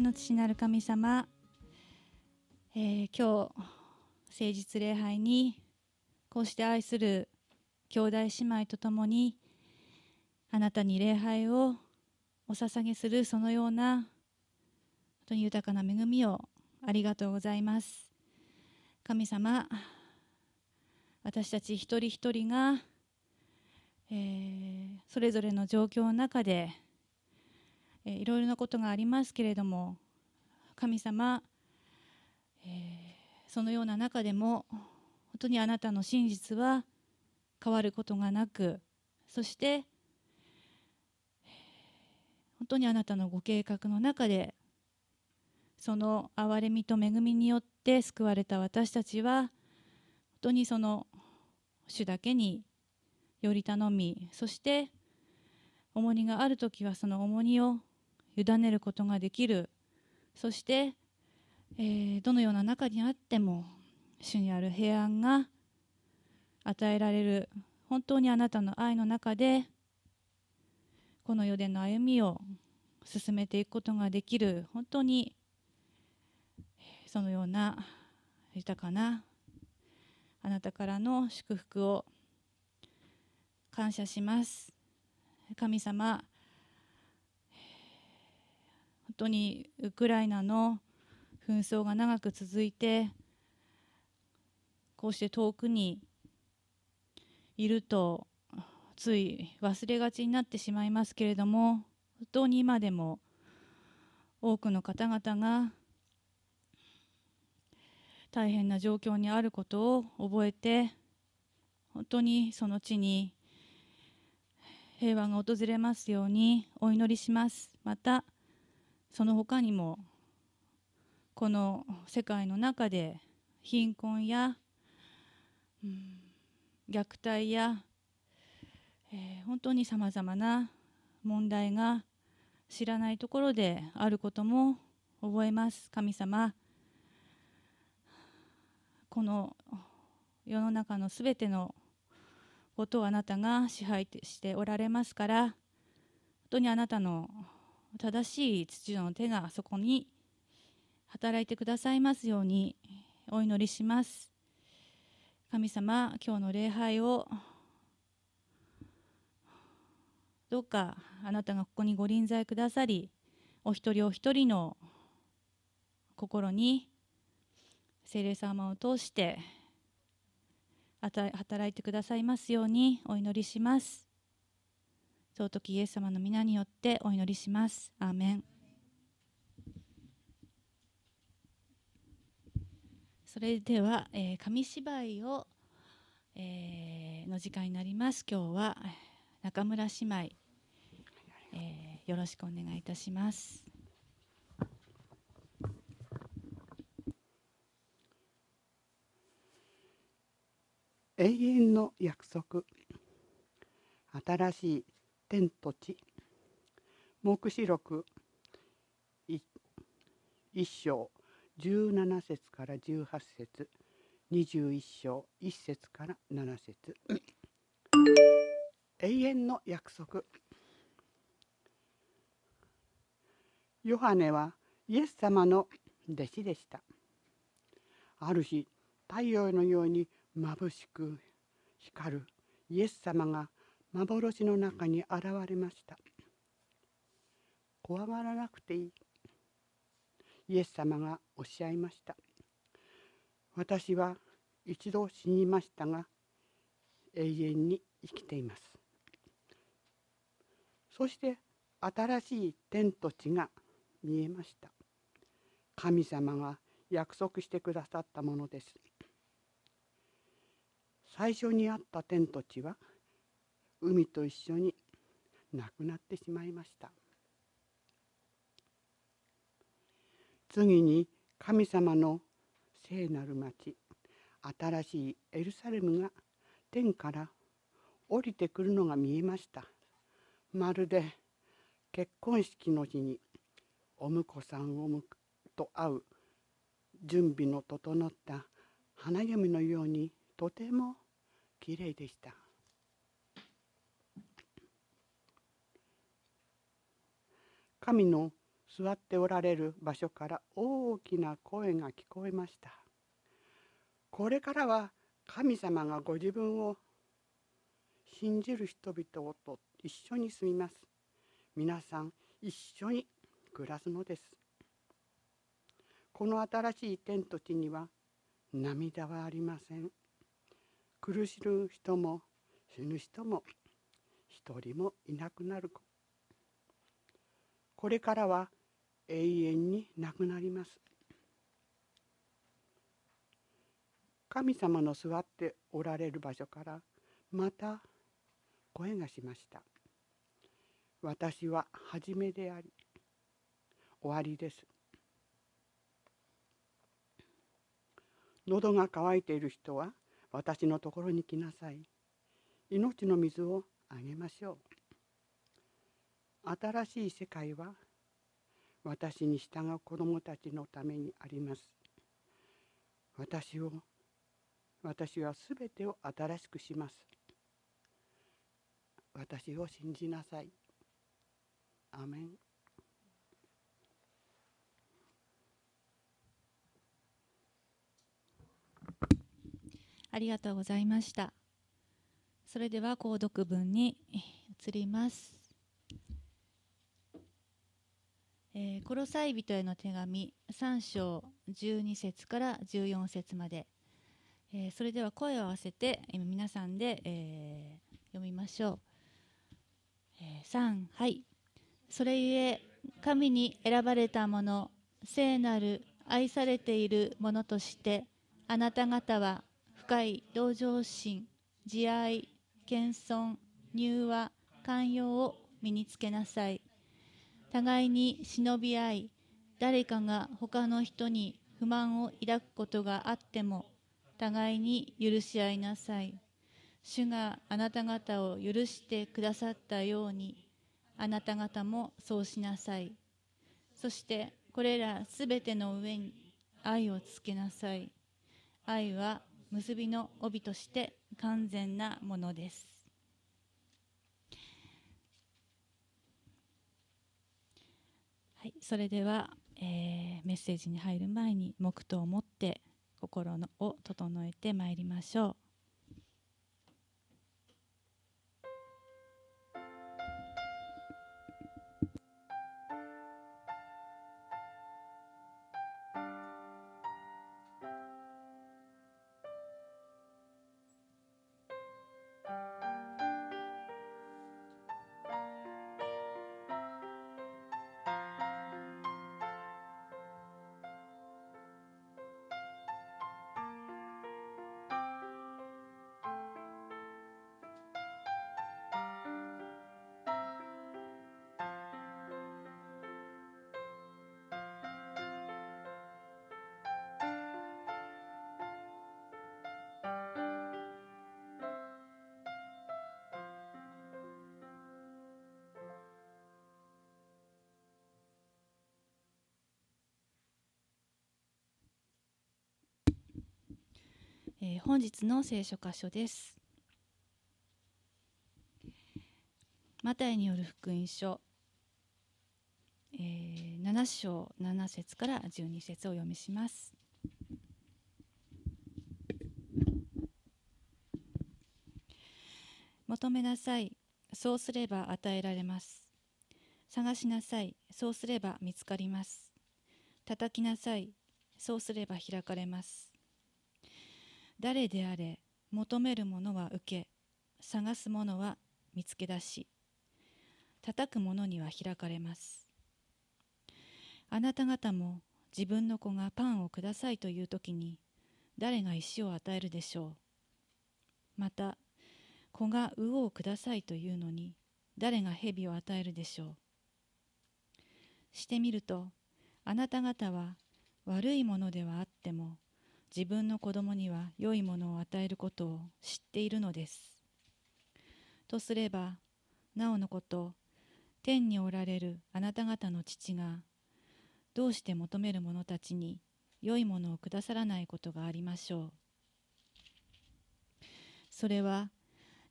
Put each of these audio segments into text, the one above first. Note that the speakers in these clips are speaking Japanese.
天の父なる神様、えー、今日誠実礼拝にこうして愛する兄弟姉妹とともにあなたに礼拝をお捧げするそのような本当に豊かな恵みをありがとうございます。神様私たち一人一人が、えー、それぞれの状況の中で、えー、いろいろなことがありますけれども神様、えー、そのような中でも本当にあなたの真実は変わることがなくそして本当にあなたのご計画の中でその憐れみと恵みによって救われた私たちは本当にその主だけにより頼みそして重荷がある時はその重荷を委ねることができる。そして、えー、どのような中にあっても主にある平安が与えられる本当にあなたの愛の中でこの世での歩みを進めていくことができる本当にそのような豊かなあなたからの祝福を感謝します。神様当にウクライナの紛争が長く続いてこうして遠くにいるとつい忘れがちになってしまいますけれども本当に今でも多くの方々が大変な状況にあることを覚えて本当にその地に平和が訪れますようにお祈りします。またその他にもこの世界の中で貧困や、うん、虐待や、えー、本当にさまざまな問題が知らないところであることも覚えます。神様この世の中のすべてのことをあなたが支配しておられますから本当にあなたの正しい秩序の手がそこに働いてくださいますようにお祈りします。神様今日の礼拝をどうかあなたがここにご臨在くださりお一人お一人の心に聖霊様を通して働いてくださいますようにお祈りします。尊きイエス様の皆によってお祈りします。アーメン。それでは、えー、紙芝居を、えー、の時間になります。今日は中村姉妹、えー、よろしくお願いいたします。永遠の約束。新しい天と地。黙示録一章17節から18節。21章1節から7節。永遠の約束。ヨハネはイエス様の弟子でした。ある日太陽のように眩しく光るイエス様が幻の中に現れました。怖がらなくていい。イエス様がおっしゃいました。私は一度死にましたが永遠に生きています。そして新しい天と地が見えました。神様が約束してくださったものです。最初にあった天と地は海と一緒になくなってしまいました。次に神様の聖なる町新しいエルサレムが天から降りてくるのが見えました。まるで結婚式の日にお婿さんをむと会う準備の整った花嫁のようにとてもきれいでした。神の座っておられる場所から大きな声が聞こえました。これからは神様がご自分を信じる人々と一緒に住みます。皆さん一緒に暮らすのです。この新しい天と地には涙はありません。苦しむ人も死ぬ人も一人もいなくなるこれからは永遠になくなります。神様の座っておられる場所からまた声がしました。私は初めであり終わりです。喉が渇いている人は私のところに来なさい。命の水をあげましょう。新しい世界は私に従う子供たちのためにあります。私を私はすべてを新しくします。私を信じなさい。アメン。ありがとうございました。それでは購読文に移ります。えー、コロサイ人への手紙3章12節から14節まで、えー、それでは声を合わせて皆さんで、えー、読みましょう、えー、3はい。それゆえ神に選ばれた者聖なる愛されているものとしてあなた方は深い同情心慈愛謙遜柔和寛容を身につけなさい。互いに忍び合い誰かが他の人に不満を抱くことがあっても互いに許し合いなさい。主があなた方を許してくださったようにあなた方もそうしなさい。そしてこれらすべての上に愛をつけなさい。愛は結びの帯として完全なものです。はい、それでは、えー、メッセージに入る前に黙祷を持って心のを整えてまいりましょう。本日の聖書箇所です。マタイによる福音書、えー、7章7節から12節をお読みします。求めなさい、そうすれば与えられます。探しなさい、そうすれば見つかります。叩きなさい、そうすれば開かれます。誰であれ求めるものは受け探すものは見つけ出し叩く者には開かれます。あなた方も自分の子がパンをくださいという時に誰が石を与えるでしょう。また子が魚をくださいというのに誰が蛇を与えるでしょう。してみるとあなた方は悪いものではあっても自分の子供には良いものを与えることを知っているのです。とすれば、なおのこと、天におられるあなた方の父が、どうして求める者たちに良いものをくださらないことがありましょう。それは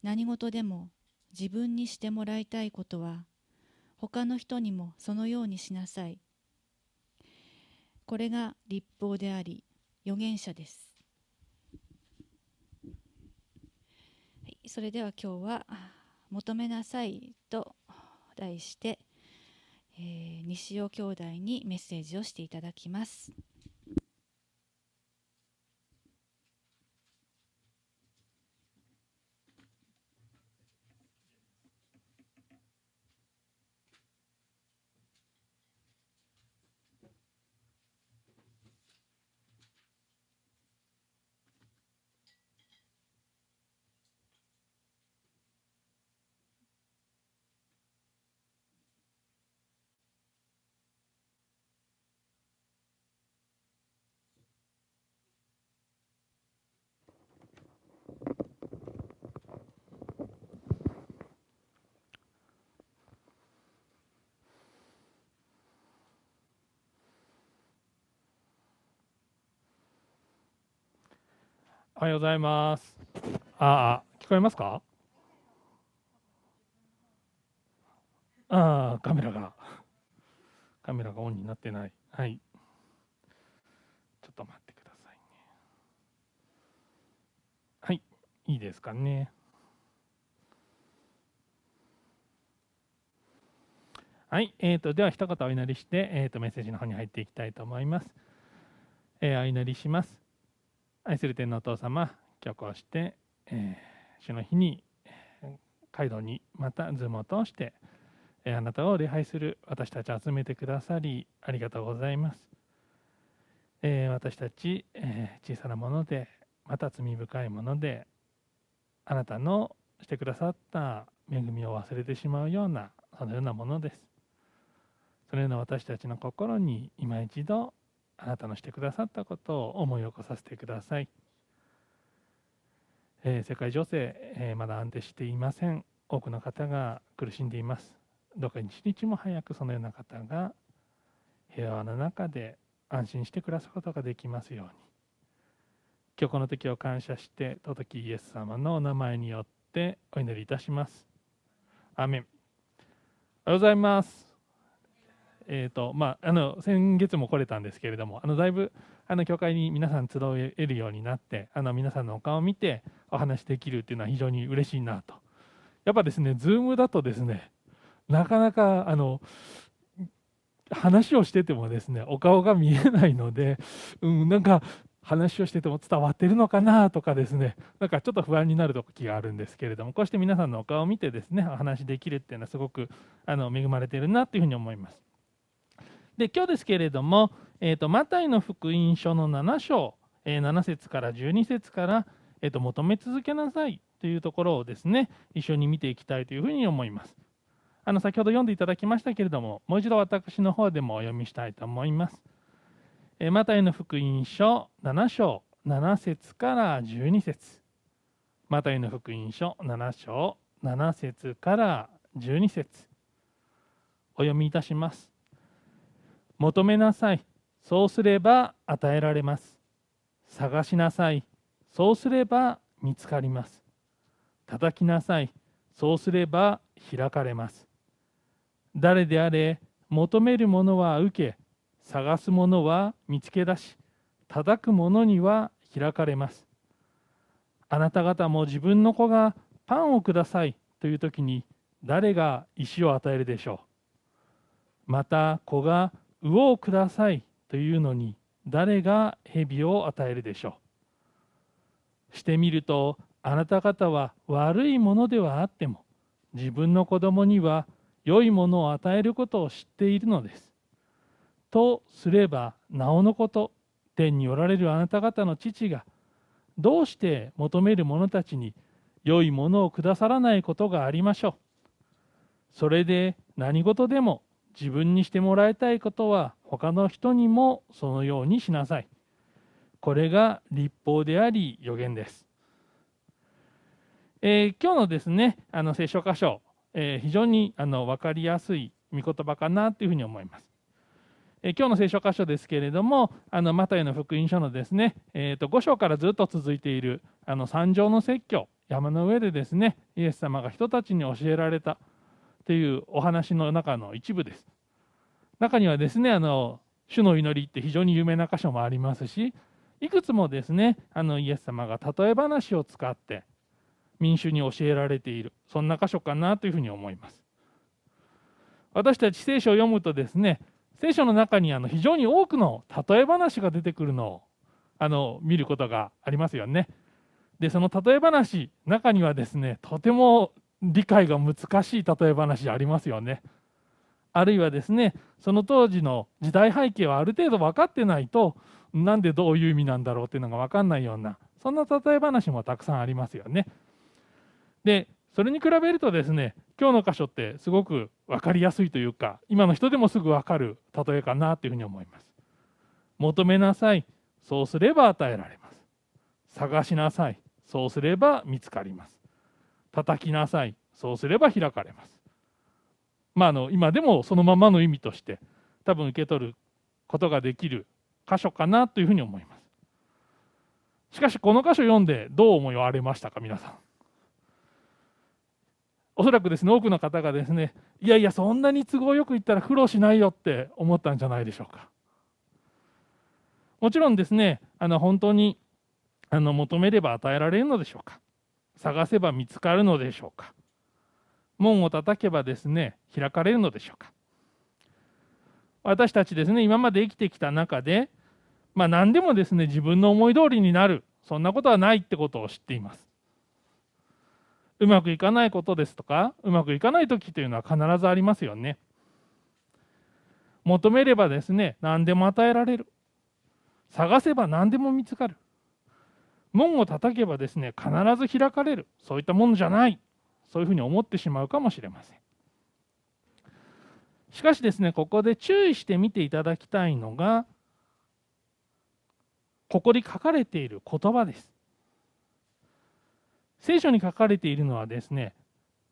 何事でも自分にしてもらいたいことは他の人にもそのようにしなさいこれが立法であり預言者です、はい、それでは今日は「求めなさい」と題して、えー西尾兄弟にメッセージをしていただきます。おはようございます。ああ、聞こえますか？ああ、カメラが、カメラがオンになってない。はい。ちょっと待ってくださいね。はい、いいですかね？はい、えーと、では一言お祈りして、えーと、メッセージの方に入っていきたいと思います。えーお祈りします。愛する天のお父様、今日こうして、えー主の日に、えー街道にまたズームを通して、えーあなたを礼拝する私たちを集めてくださり、ありがとうございます。えー私たち、えー小さなもので、また罪深いもので、あなたのしてくださった恵みを忘れてしまうような、そのようなものです。そのような私たちの心に今一度あなたのしてくださったことを思い起こさせてください。えー世界情勢、えーまだ安定していません。多くの方が苦しんでいます。どうか一日も早くそのような方が平和の中で安心して暮らすことができますように。今日この時を感謝して、尊きイエス様のお名前によってお祈りいたします。アメン。おはようございます。えーとまあ、あの先月も来れたんですけれども、あのだいぶあの教会に皆さん集えるようになって、あの皆さんのお顔を見てお話できるっていうのは非常に嬉しいなと。やっぱですね、ズームだとですね、なかなかあの話をしててもですね、お顔が見えないので、うん、なんか話をしてても伝わってるのかなとかですね、なんかちょっと不安になる時があるんですけれども、こうして皆さんのお顔を見てですね、お話できるっていうのはすごくあの恵まれてるなというふうに思います。で今日ですけれども、えー、とマタイの福音書の7章、えー7節から12節から、えーと求め続けなさいというところをですね一緒に見ていきたいというふうに思います。あの先ほど読んでいただきましたけれどももう一度私の方でもお読みしたいと思います。えーマタイの福音書7章7節から12節マタイの福音書7章7節から12節お読みいたします。求めなさい。そうすれば与えられます。探しなさい。そうすれば見つかります。叩きなさい。そうすれば開かれます。誰であれ、求めるものは受け、探すものは見つけ出し、叩くものには開かれます。あなた方も自分の子がパンをくださいという時に誰が石を与えるでしょう。また子が魚をくださいというのに誰が蛇を与えるでしょう。してみるとあなた方は悪いものではあっても自分の子供には良いものを与えることを知っているのです。とすればなおのこと天におられるあなた方の父がどうして求める者たちに良いものをくださらないことがありましょう。それで何事でも自分にしてもらいたいことは他の人にもそのようにしなさい。これが立法であり予言です。えー今日のですねあの聖書箇所、えー非常にあの分かりやすい御言葉かなというふうに思います。えー今日の聖書箇所ですけれどもあのマタイの福音書のですね、えー、と5章からずっと続いているあの山上の説教山の上でですねイエス様が人たちに教えられたというお話の中の一部です。中にはですねあの主の祈りって非常に有名な箇所もありますしいくつもですねあのイエス様が例え話を使って民衆に教えられているそんな箇所かなというふうに思います私たち聖書を読むとですね聖書の中にあの非常に多くの例え話が出てくるのをあの見ることがありますよねでその例え話中にはですねとても理解が難しい例え話ありますよねあるいはですねその当時の時代背景はある程度分かってないとなんでどういう意味なんだろうっていうのが分かんないようなそんな例え話もたくさんありますよね。でそれに比べるとですね今日の箇所ってすごく分かりやすいというか今の人でもすぐ分かる例えかなというふうに思います。求めなさいそうすれば与えられます。探しなさいそうすれば見つかります。叩きなさいそうすれば開かれます。まあ、あの今でもそのままの意味として多分受け取ることができる箇所かなというふうに思います。しかしこの箇所読んでどう思われましたか皆さん。おそらくですね多くの方がですねいやいやそんなに都合よく言ったら苦労しないよって思ったんじゃないでしょうか。もちろんですねあの本当にあの求めれば与えられるのでしょうか探せば見つかるのでしょうか？門を叩けばですね開かれるのでしょうか？私たちですね今まで生きてきた中でまあ何でもですね自分の思い通りになる。そんなことはないってことを知っています。うまくいかないことですとかうまくいかない時というのは必ずありますよね。求めればですね何でも与えられる。探せば何でも見つかる。門を叩けばですね必ず開かれる。そういったものじゃない。そういうふうに思ってしまうかもしれません。しかしですねここで注意して見ていただきたいのがここに書かれている言葉です。聖書に書かれているのはですね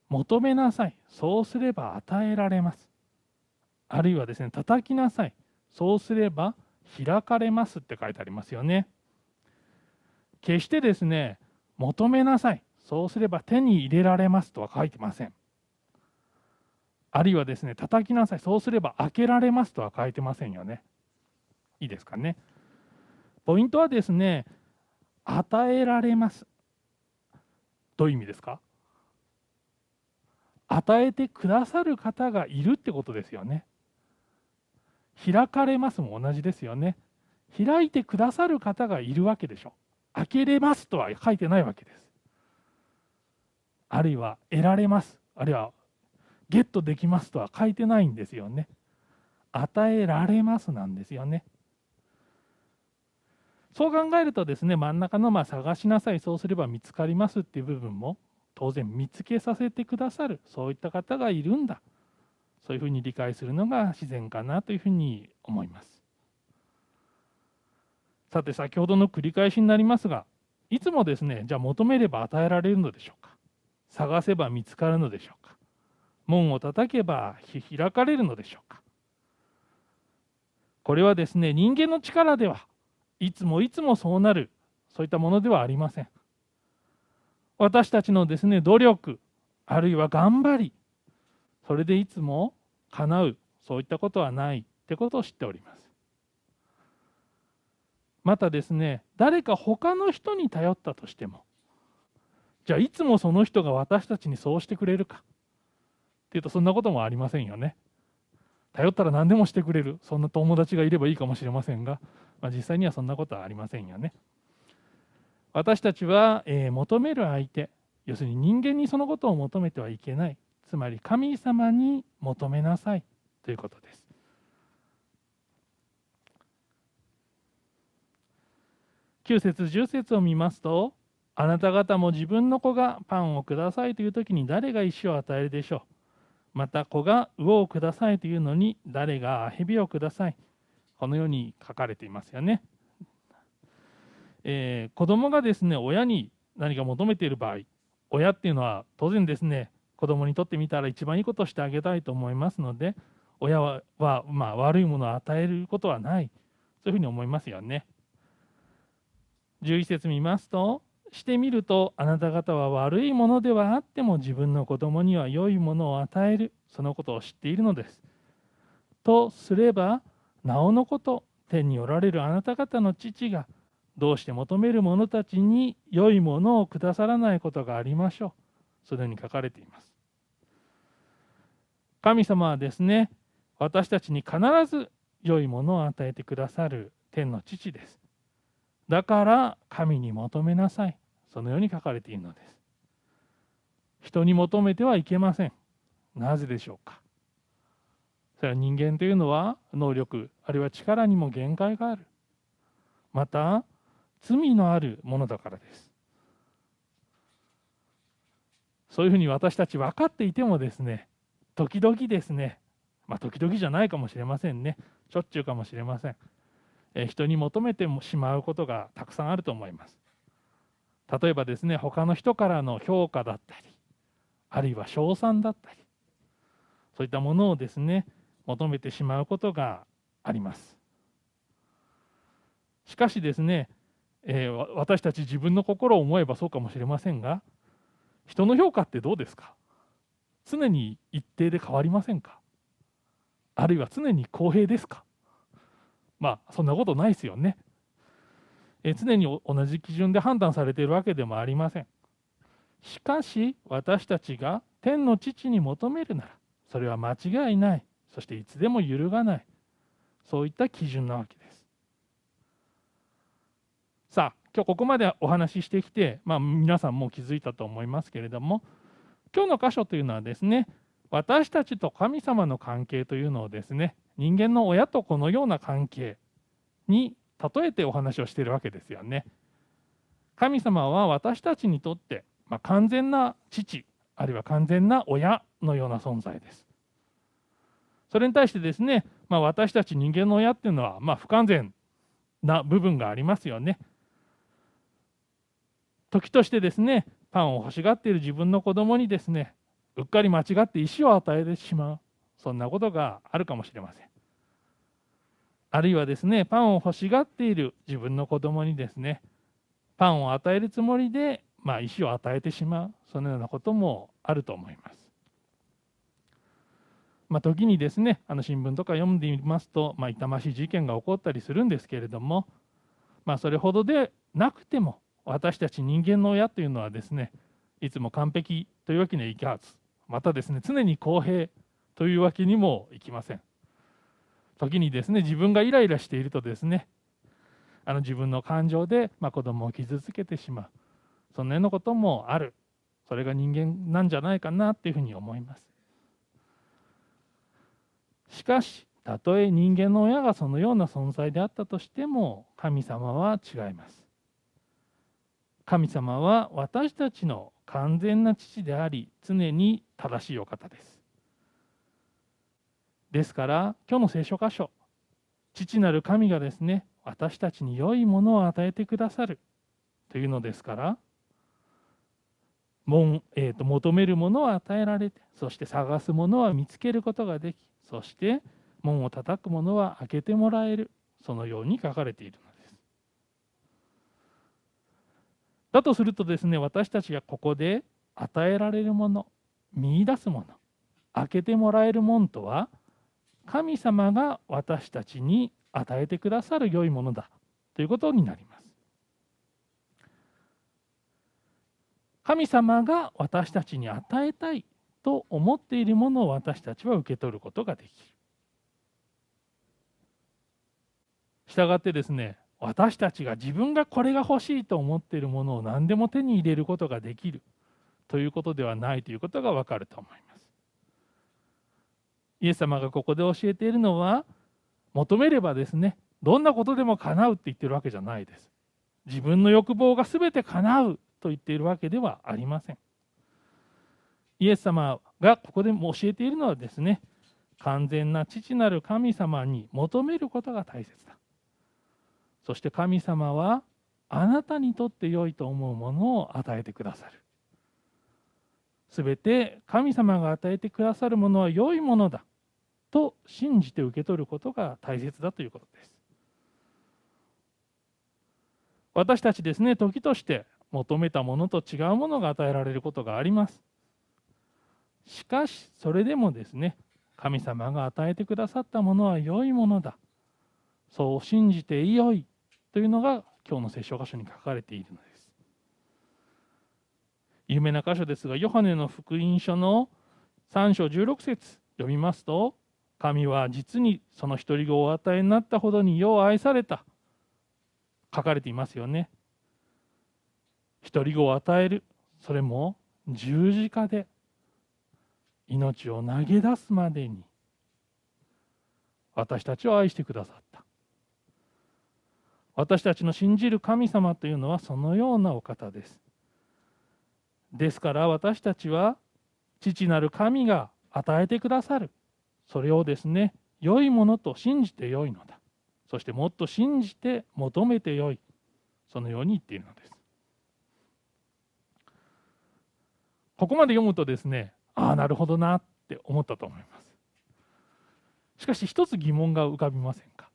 求めなさい。そうすれば与えられます。あるいはですね叩きなさい。そうすれば開かれますって書いてありますよね。決してですね求めなさいそうすれば手に入れられますとは書いてません。あるいはですね、叩きなさい、そうすれば開けられますとは書いてませんよね。いいですかね。ポイントはですね、与えられます。どういう意味ですか？与えてくださる方がいるってことですよね。開かれますも同じですよね。開いてくださる方がいるわけでしょう。開けれますとは書いてないわけです。あるいは得られます。あるいはゲットできますとは書いてないんですよね。与えられますなんですよね。そう考えるとですね真ん中のまあ探しなさいそうすれば見つかりますっていう部分も当然見つけさせてくださるそういった方がいるんだ。そういうふうに理解するのが自然かなというふうに思います。さて先ほどの繰り返しになりますがいつもですねじゃあ求めれば与えられるのでしょうか？探せば見つかるのでしょうか？門を叩けば開かれるのでしょうか？これはですね人間の力ではいつもいつもそうなるそういったものではありません。私たちのですね努力あるいは頑張りそれでいつも叶うそういったことはないってことを知っております。またですね誰か他の人に頼ったとしてもじゃあいつもその人が私たちにそうしてくれるかっていうとそんなこともありませんよね。頼ったら何でもしてくれるそんな友達がいればいいかもしれませんが、まあ、実際にはそんなことはありませんよね。私たちは、えー、求める相手要するに人間にそのことを求めてはいけないつまり神様に求めなさいということです。9節10節を見ますとあなた方も自分の子がパンをくださいという時に誰が石を与えるでしょう？また子が魚をくださいというのに誰が蛇をください？このように書かれていますよね、えー、子供がですね親に何か求めている場合親っていうのは当然ですね子供にとってみたら一番いいことをしてあげたいと思いますので親は、まあ、悪いものを与えることはないそういうふうに思いますよね。11節見ますとしてみるとあなた方は悪いものではあっても自分の子供には良いものを与えるそのことを知っているのです。とすればなおのこと天におられるあなた方の父がどうして求める者たちに良いものをくださらないことがありましょう。そのように書かれています。神様はですね私たちに必ず良いものを与えてくださる天の父です。だから神に求めなさい。そのように書かれているのです。人に求めてはいけません。なぜでしょうか？それは人間というのは能力あるいは力にも限界がある。また罪のあるものだからです。そういうふうに私たち分かっていてもですね時々ですね。まあ時々じゃないかもしれませんね。しょっちゅうかもしれません、人に求めてしまうことがたくさんあると思います。例えばですね他の人からの評価だったりあるいは称賛だったりそういったものをですね求めてしまうことがあります。しかしですね、えー、私たち自分の心を思えばそうかもしれませんが人の評価ってどうですか？常に一定で変わりませんか？あるいは常に公平ですか？まあそんなことないですよね。え常に同じ基準で判断されているわけでもありません。しかし私たちが天の父に求めるならそれは間違いないそしていつでも揺るがないそういった基準なわけです。さあ今日ここまでお話ししてきて、まあ、皆さんも気づいたと思いますけれども今日の箇所というのはですね私たちと神様の関係というのをですね人間の親とこのような関係に例えてお話をしているわけですよね。神様は私たちにとって、まあ、完全な父あるいは完全な親のような存在です。それに対してですね、まあ、私たち人間の親っていうのは、まあ、不完全な部分がありますよね。時としてですねパンを欲しがっている自分の子供にですねうっかり間違って石を与えてしまうそんなことがあるかもしれませんあるいはですねパンを欲しがっている自分の子供にですねパンを与えるつもりで、まあ、石を与えてしまうそのようなこともあると思います。まあ、時にですねあの新聞とか読んでみますと、まあ、痛ましい事件が起こったりするんですけれども、まあ、それほどでなくても私たち人間の親というのはですねいつも完璧というわけにはいかずまたですね常に公平というわけにもいきません時にですね自分がイライラしているとですねあの自分の感情で、まあ、子供を傷つけてしまう。そんなようなこともある。それが人間なんじゃないかなっていうふうに思います。しかしたとえ人間の親がそのような存在であったとしても神様は違います。神様は私たちの完全な父であり常に正しいお方です。ですから今日の聖書箇所父なる神がですね私たちに良いものを与えてくださるというのですからもん、えーと、求めるものは与えられてそして探すものは見つけることができそして門を叩くものは開けてもらえるそのように書かれているのです。だとするとですね私たちがここで与えられるもの見いだすもの開けてもらえるもんとは神様が私たちに与えてくださる良いものだということになります。神様が私たちに与えたいと思っているものを私たちは受け取ることができる。したがってですね私たちが自分がこれが欲しいと思っているものを何でも手に入れることができるということではないということがわかると思います。イエス様がここで教えているのは求めればですねどんなことでも叶うって言ってるわけじゃないです。自分の欲望が全て叶うと言っているわけではありません。イエス様がここでも教えているのはですね完全な父なる神様に求めることが大切だ。そして神様はあなたにとって良いと思うものを与えてくださる。すべて神様が与えてくださるものは良いものだと信じて受け取ることが大切だということです。私たちですね時として求めたものと違うものが与えられることがあります。しかしそれでもですね神様が与えてくださったものは良いものだそう信じてよいというのが今日の聖書箇所に書かれているのです有名な箇所ですがヨハネの福音書の3章16節読みますと神は実にその独り子をお与えになったほどによう愛された。書かれていますよね。独り子を与える。それも十字架で。命を投げ出すまでに。私たちを愛してくださった。私たちの信じる神様というのはそのようなお方です。ですから私たちは父なる神が与えてくださる。それをですね良いものと信じて良いのだ。そしてもっと信じて求めて良い。そのように言っているのです。ここまで読むとですねああなるほどなって思ったと思います。しかし一つ疑問が浮かびませんか？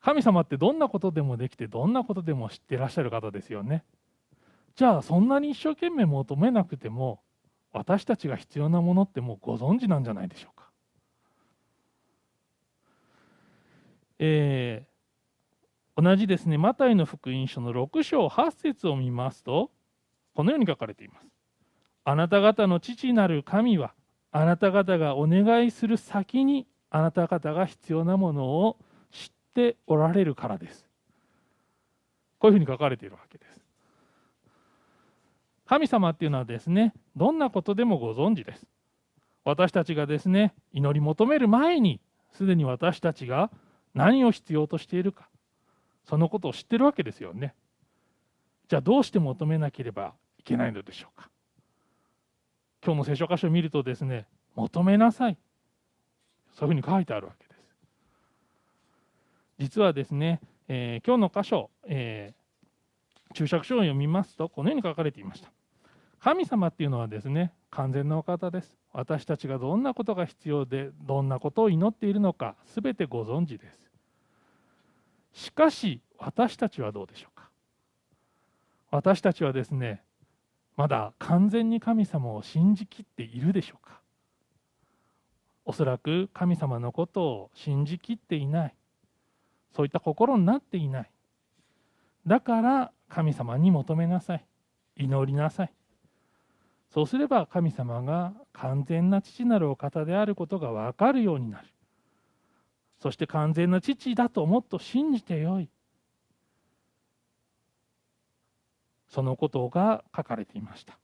神様ってどんなことでもできてどんなことでも知ってらっしゃる方ですよね。じゃあそんなに一生懸命求めなくても私たちが必要なものってもうご存知なんじゃないでしょうか？えー、同じですねマタイの福音書の6章8節を見ますとこのように書かれています。あなた方の父なる神はあなた方がお願いする先にあなた方が必要なものを知っておられるからです。こういうふうに書かれているわけです。神様っていうのはですねどんなことでもご存知です。私たちがですね祈り求める前にすでに私たちが何を必要としているか。そのことを知ってるわけですよね。じゃあどうして求めなければいけないのでしょうか。今日の聖書箇所を見るとですね求めなさい。そういうふうに書いてあるわけです。実はですね、えー、今日の箇所、えー、注釈書を読みますとこのように書かれていました。神様っていうのはですね完全なお方です。私たちがどんなことが必要でどんなことを祈っているのか全てご存知です。しかし私たちはどうでしょうか？私たちはですねまだ完全に神様を信じきっているでしょうか？おそらく神様のことを信じきっていない。そういった心になっていない。だから神様に求めなさい。祈りなさい。そうすれば神様が完全な父なるお方であることが分かるようになる。そして完全な父だともっと信じてよい。そのことが書かれていました。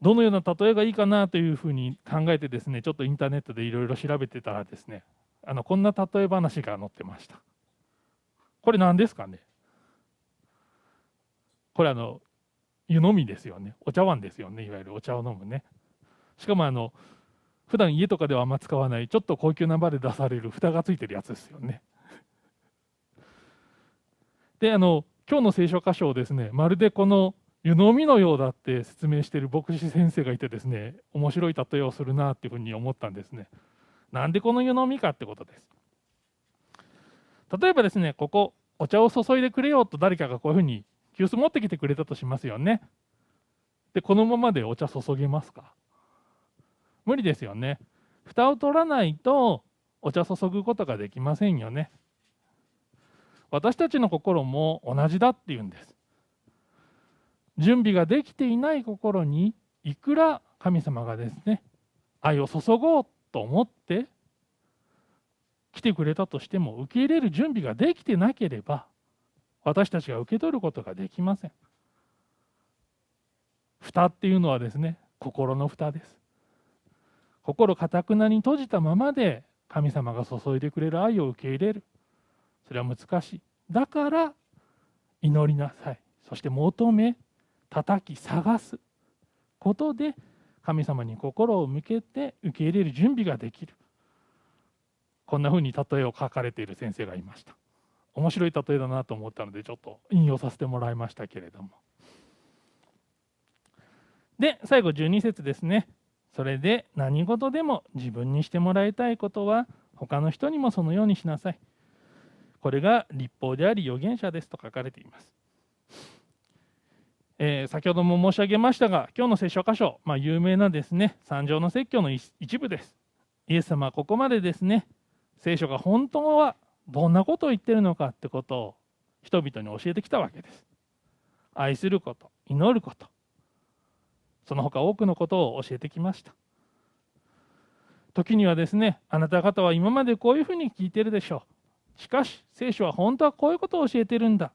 どのような例えがいいかなというふうに考えてですねちょっとインターネットでいろいろ調べてたらですねあのこんな例え話が載ってました。これ何ですかね？これあの湯飲みですよね。お茶碗ですよね。いわゆるお茶を飲むね。しかもあの普段家とかではあんま使わないちょっと高級な場で出される蓋がついてるやつですよね。であの今日の聖書箇所をですねまるでこの湯飲みのようだって説明している牧師先生がいてですね面白い例えをするなっていうふうに思ったんですね。なんでこの湯飲みかってことです。例えばですねここお茶を注いでくれよと誰かがこういうふうに急須持ってきてくれたとしますよね。でこのままでお茶注げますか？無理ですよね。蓋を取らないとお茶注ぐことができませんよね。私たちの心も同じだっていうんです。準備ができていない心にいくら神様がですね愛を注ごうと思って来てくれたとしても受け入れる準備ができてなければ私たちが受け取ることができません。蓋っていうのはですね心の蓋です。心かたくなに閉じたままで神様が注いでくれる愛を受け入れる。それは難しい。だから祈りなさい。そして求め叩き探す。ことで神様に心を向けて受け入れる準備ができる。こんなふうに例えを書かれている先生がいました。面白い例えだなと思ったのでちょっと引用させてもらいましたけれどもで最後12節ですねそれで何事でも自分にしてもらいたいことは他の人にもそのようにしなさいこれが立法であり預言者ですと書かれています。えー、先ほども申し上げましたが今日の聖書箇所、まあ、有名なですね三条の説教の一部です。イエス様はここまでですね聖書が本当はどんなことを言ってるのかってことを人々に教えてきたわけです。愛すること祈ること。その他多くのことを教えてきました。時にはですねあなた方は今までこういうふうに聞いてるでしょう。しかし聖書は本当はこういうことを教えてるんだ。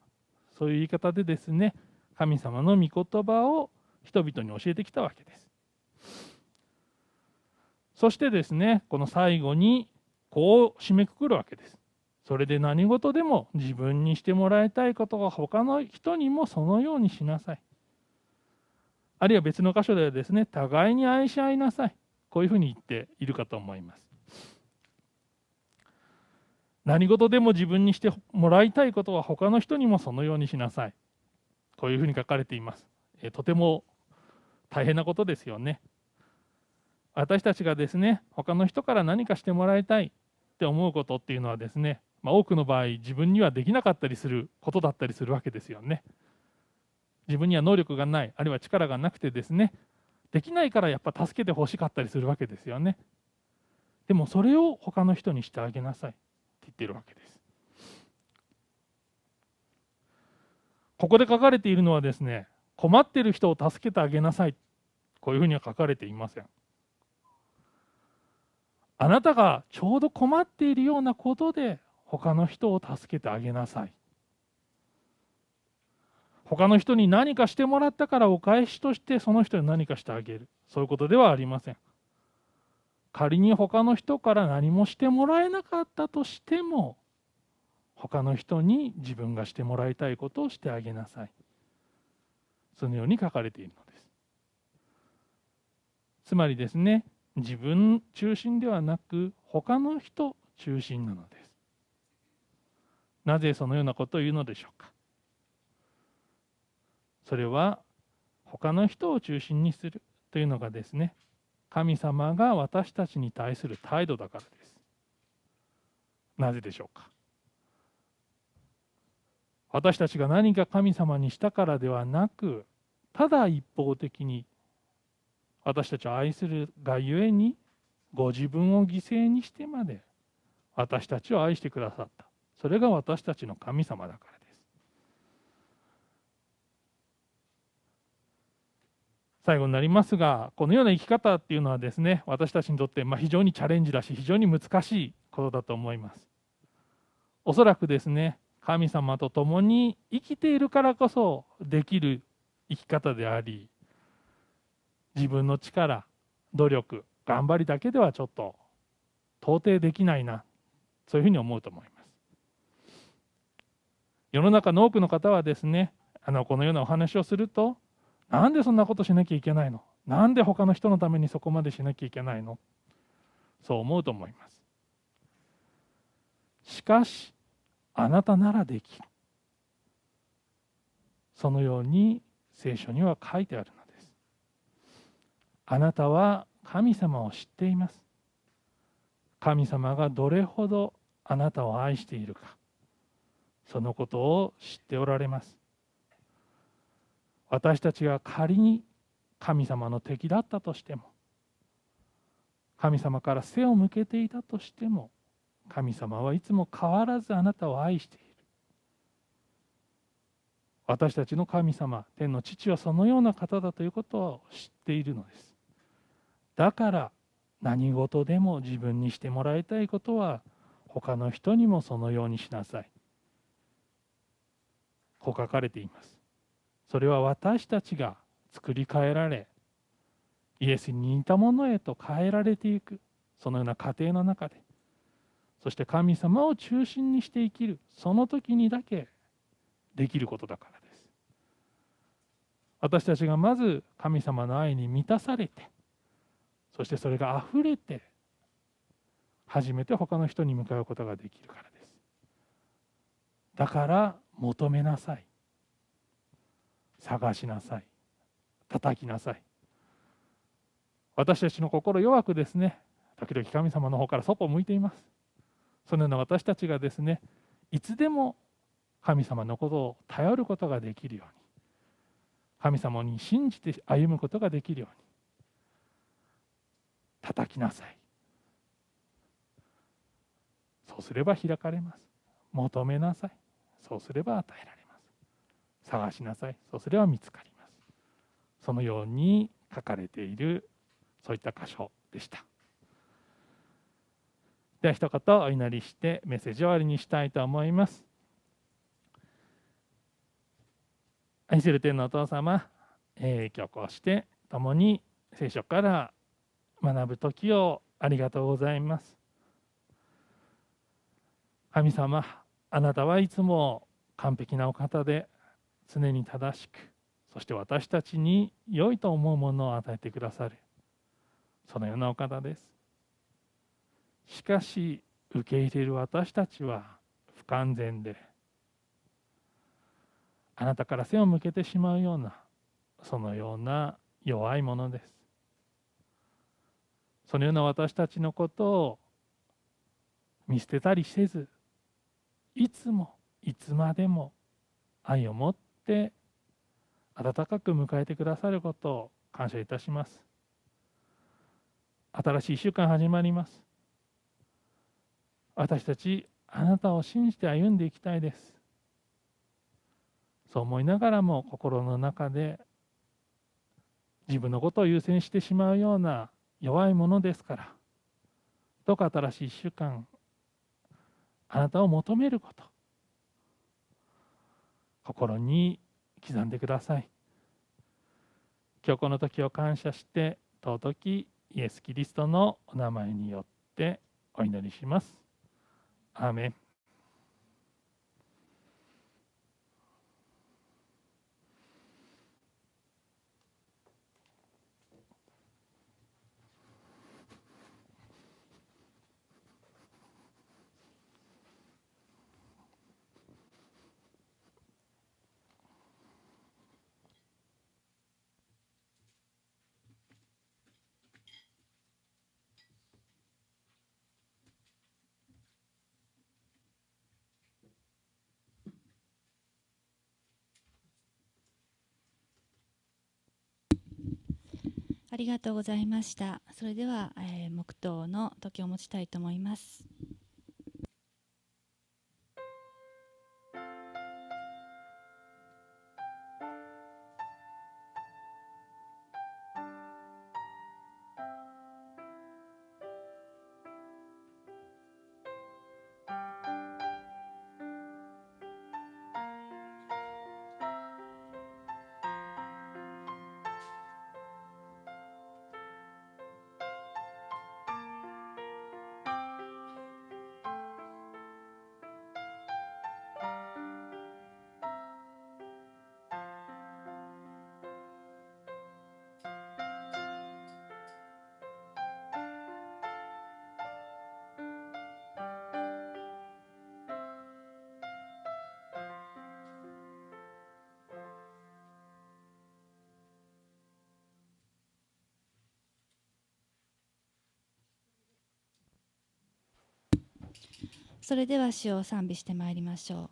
そういう言い方でですね神様の御言葉を人々に教えてきたわけです。そしてですねこの最後にこう締めくくるわけです。それで何事でも自分にしてもらいたいことが他の人にもそのようにしなさい。あるいは別の箇所ではですね互いに愛し合いなさい。こういうふうに言っているかと思います。何事でも自分にしてもらいたいことは他の人にもそのようにしなさい。こういうふうに書かれています。えとても大変なことですよね。私たちがですね他の人から何かしてもらいたいって思うことっていうのはですね、まあ、多くの場合自分にはできなかったりすることだったりするわけですよね。自分には能力がないあるいは力がなくてですね。できないからやっぱ助けてほしかったりするわけですよね。でもそれを他の人にしてあげなさいって言ってるわけです。ここで書かれているのはですね困っている人を助けてあげなさい。こういうふうには書かれていません。あなたがちょうど困っているようなことで他の人を助けてあげなさい。他の人に何かしてもらったからお返しとしてその人に何かしてあげる。そういうことではありません。仮に他の人から何もしてもらえなかったとしても他の人に自分がしてもらいたいことをしてあげなさい。そのように書かれているのです。つまりですね自分中心ではなく他の人中心なのです。なぜそのようなことを言うのでしょうか？それは他の人を中心にするというのがですね神様が私たちに対する態度だからです。なぜでしょうか？私たちが何か神様にしたからではなくただ一方的に私たちを愛するがゆえにご自分を犠牲にしてまで私たちを愛してくださった。それが私たちの神様だからです。最後になりますがこのような生き方っていうのはですね私たちにとってま非常にチャレンジだし非常に難しいことだと思います。おそらくですね神様と共に生きているからこそできる生き方であり自分の力努力頑張りだけではちょっと到底できないなそういうふうに思うと思います。世の中の多くの方はですねあのこのようなお話をするとなんでそんなことしなきゃいけないの？なんで他の人のためにそこまでしなきゃいけないの？そう思うと思います。しかしあなたならできる。そのように聖書には書いてあるのです。あなたは神様を知っています。神様がどれほどあなたを愛しているか。そのことを知っておられます。私たちが仮に神様の敵だったとしても神様から背を向けていたとしても神様はいつも変わらずあなたを愛している。私たちの神様天の父はそのような方だということを知っているのです。だから何事でも自分にしてもらいたいことは他の人にもそのようにしなさい。こう書かれています。それは私たちが作り変えられイエスに似たものへと変えられていく。そのような過程の中で。そして神様を中心にして生きる。その時にだけできることだからです。私たちがまず神様の愛に満たされてそしてそれがあふれて初めて他の人に向かうことができるからです。だから求めなさい。探しなさい。叩きなさい。私たちの心弱くですね時々神様の方からそっぽを向いています。そのような私たちがですねいつでも神様のことを頼ることができるように神様に信じて歩むことができるように叩きなさい。そうすれば開かれます。求めなさい。そうすれば与えられます。探しなさい。そうすれば見つかります。そのように書かれているそういった箇所でした。では一言お祈りしてメッセージ終わりにしたいと思います。愛する天のお父様、えー、今日こうして共に聖書から学ぶ時をありがとうございます。神様あなたはいつも完璧なお方で常に正しくそして私たちに良いと思うものを与えてくださる。そのようなお方です。しかし受け入れる私たちは不完全であなたから背を向けてしまうようなそのような弱いものです。そのような私たちのことを見捨てたりせずいつもいつまでも愛を持って温かく迎えてくださることを感謝いたします。新しい1週間始まります。私たちあなたを信じて歩んでいきたいです。そう思いながらも心の中で自分のことを優先してしまうような弱いものですからどうか新しい1週間あなたを求めること。心に刻んでください。今日この時を感謝して尊きイエス・キリストのお名前によってお祈りします。アーメン。ありがとうございました。それでは、えー、黙祷の時を持ちたいと思います。それでは主を賛美してまいりましょう。